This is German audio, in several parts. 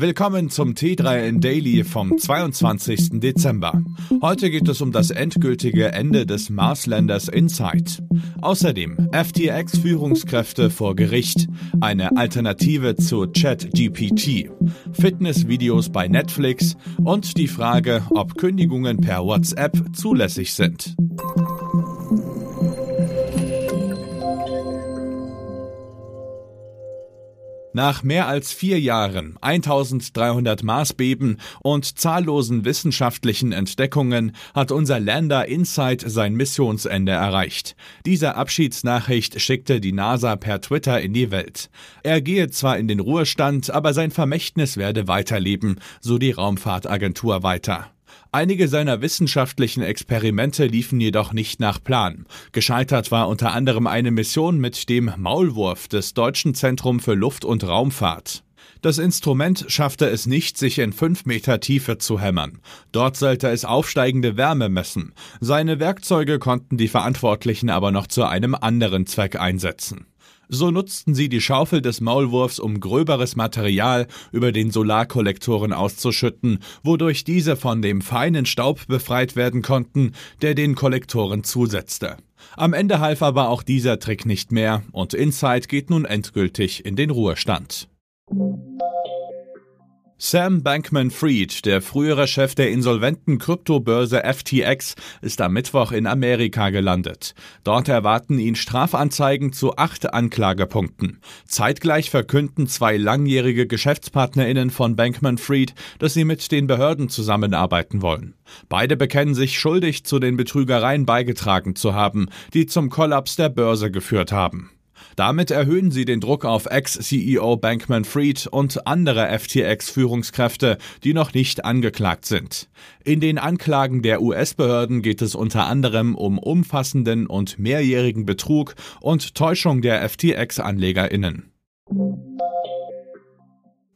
Willkommen zum T3N Daily vom 22. Dezember. Heute geht es um das endgültige Ende des Marslanders Insight. Außerdem FTX-Führungskräfte vor Gericht, eine Alternative zu ChatGPT, Fitnessvideos bei Netflix und die Frage, ob Kündigungen per WhatsApp zulässig sind. Nach mehr als vier Jahren, 1300 Marsbeben und zahllosen wissenschaftlichen Entdeckungen hat unser Lander Insight sein Missionsende erreicht. Diese Abschiedsnachricht schickte die NASA per Twitter in die Welt. Er gehe zwar in den Ruhestand, aber sein Vermächtnis werde weiterleben, so die Raumfahrtagentur weiter. Einige seiner wissenschaftlichen Experimente liefen jedoch nicht nach Plan. Gescheitert war unter anderem eine Mission mit dem Maulwurf des Deutschen Zentrum für Luft- und Raumfahrt. Das Instrument schaffte es nicht, sich in fünf Meter Tiefe zu hämmern. Dort sollte es aufsteigende Wärme messen. Seine Werkzeuge konnten die Verantwortlichen aber noch zu einem anderen Zweck einsetzen. So nutzten sie die Schaufel des Maulwurfs, um gröberes Material über den Solarkollektoren auszuschütten, wodurch diese von dem feinen Staub befreit werden konnten, der den Kollektoren zusetzte. Am Ende half aber auch dieser Trick nicht mehr und Insight geht nun endgültig in den Ruhestand. Sam Bankman-Fried, der frühere Chef der insolventen Kryptobörse FTX, ist am Mittwoch in Amerika gelandet. Dort erwarten ihn Strafanzeigen zu acht Anklagepunkten. Zeitgleich verkünden zwei langjährige GeschäftspartnerInnen von Bankman-Fried, dass sie mit den Behörden zusammenarbeiten wollen. Beide bekennen sich schuldig zu den Betrügereien beigetragen zu haben, die zum Kollaps der Börse geführt haben. Damit erhöhen sie den Druck auf Ex-CEO Bankman Fried und andere FTX-Führungskräfte, die noch nicht angeklagt sind. In den Anklagen der US-Behörden geht es unter anderem um umfassenden und mehrjährigen Betrug und Täuschung der FTX-AnlegerInnen.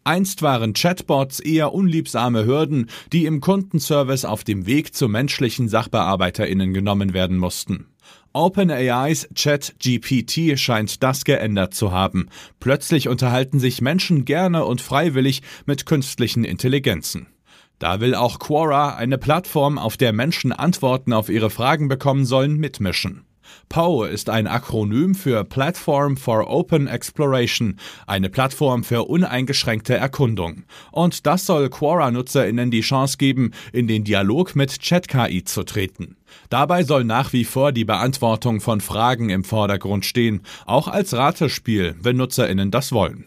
Einst waren Chatbots eher unliebsame Hürden, die im Kundenservice auf dem Weg zu menschlichen SachbearbeiterInnen genommen werden mussten. OpenAIs ChatGPT scheint das geändert zu haben. Plötzlich unterhalten sich Menschen gerne und freiwillig mit künstlichen Intelligenzen. Da will auch Quora, eine Plattform, auf der Menschen Antworten auf ihre Fragen bekommen sollen, mitmischen. POE ist ein Akronym für Platform for Open Exploration, eine Plattform für uneingeschränkte Erkundung. Und das soll Quora-NutzerInnen die Chance geben, in den Dialog mit ChatKI zu treten. Dabei soll nach wie vor die Beantwortung von Fragen im Vordergrund stehen, auch als Ratespiel, wenn NutzerInnen das wollen.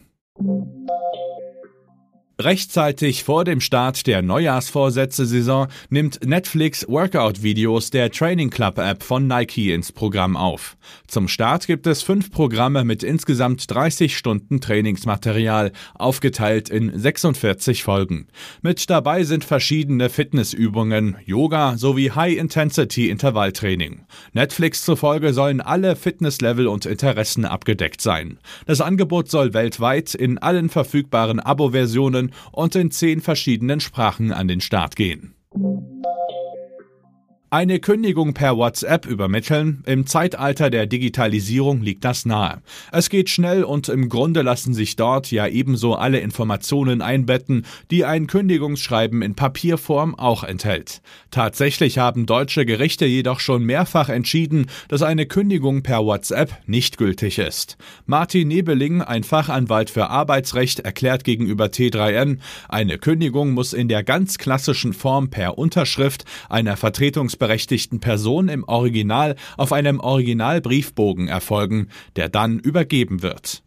Rechtzeitig vor dem Start der Neujahrsvorsätze-Saison nimmt Netflix Workout-Videos der Training Club App von Nike ins Programm auf. Zum Start gibt es fünf Programme mit insgesamt 30 Stunden Trainingsmaterial, aufgeteilt in 46 Folgen. Mit dabei sind verschiedene Fitnessübungen, Yoga sowie High-Intensity-Intervalltraining. Netflix zufolge sollen alle Fitnesslevel und Interessen abgedeckt sein. Das Angebot soll weltweit in allen verfügbaren Abo-Versionen und in zehn verschiedenen Sprachen an den Start gehen. Eine Kündigung per WhatsApp übermitteln? Im Zeitalter der Digitalisierung liegt das nahe. Es geht schnell und im Grunde lassen sich dort ja ebenso alle Informationen einbetten, die ein Kündigungsschreiben in Papierform auch enthält. Tatsächlich haben deutsche Gerichte jedoch schon mehrfach entschieden, dass eine Kündigung per WhatsApp nicht gültig ist. Martin Nebeling, ein Fachanwalt für Arbeitsrecht, erklärt gegenüber T3N, eine Kündigung muss in der ganz klassischen Form per Unterschrift einer Vertretungs berechtigten Person im Original auf einem Originalbriefbogen erfolgen, der dann übergeben wird.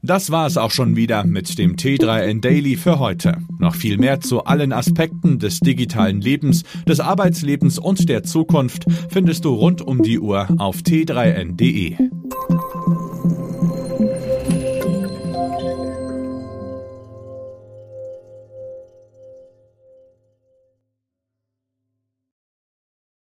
Das war es auch schon wieder mit dem T3N Daily für heute. Noch viel mehr zu allen Aspekten des digitalen Lebens, des Arbeitslebens und der Zukunft findest du rund um die Uhr auf t3n.de.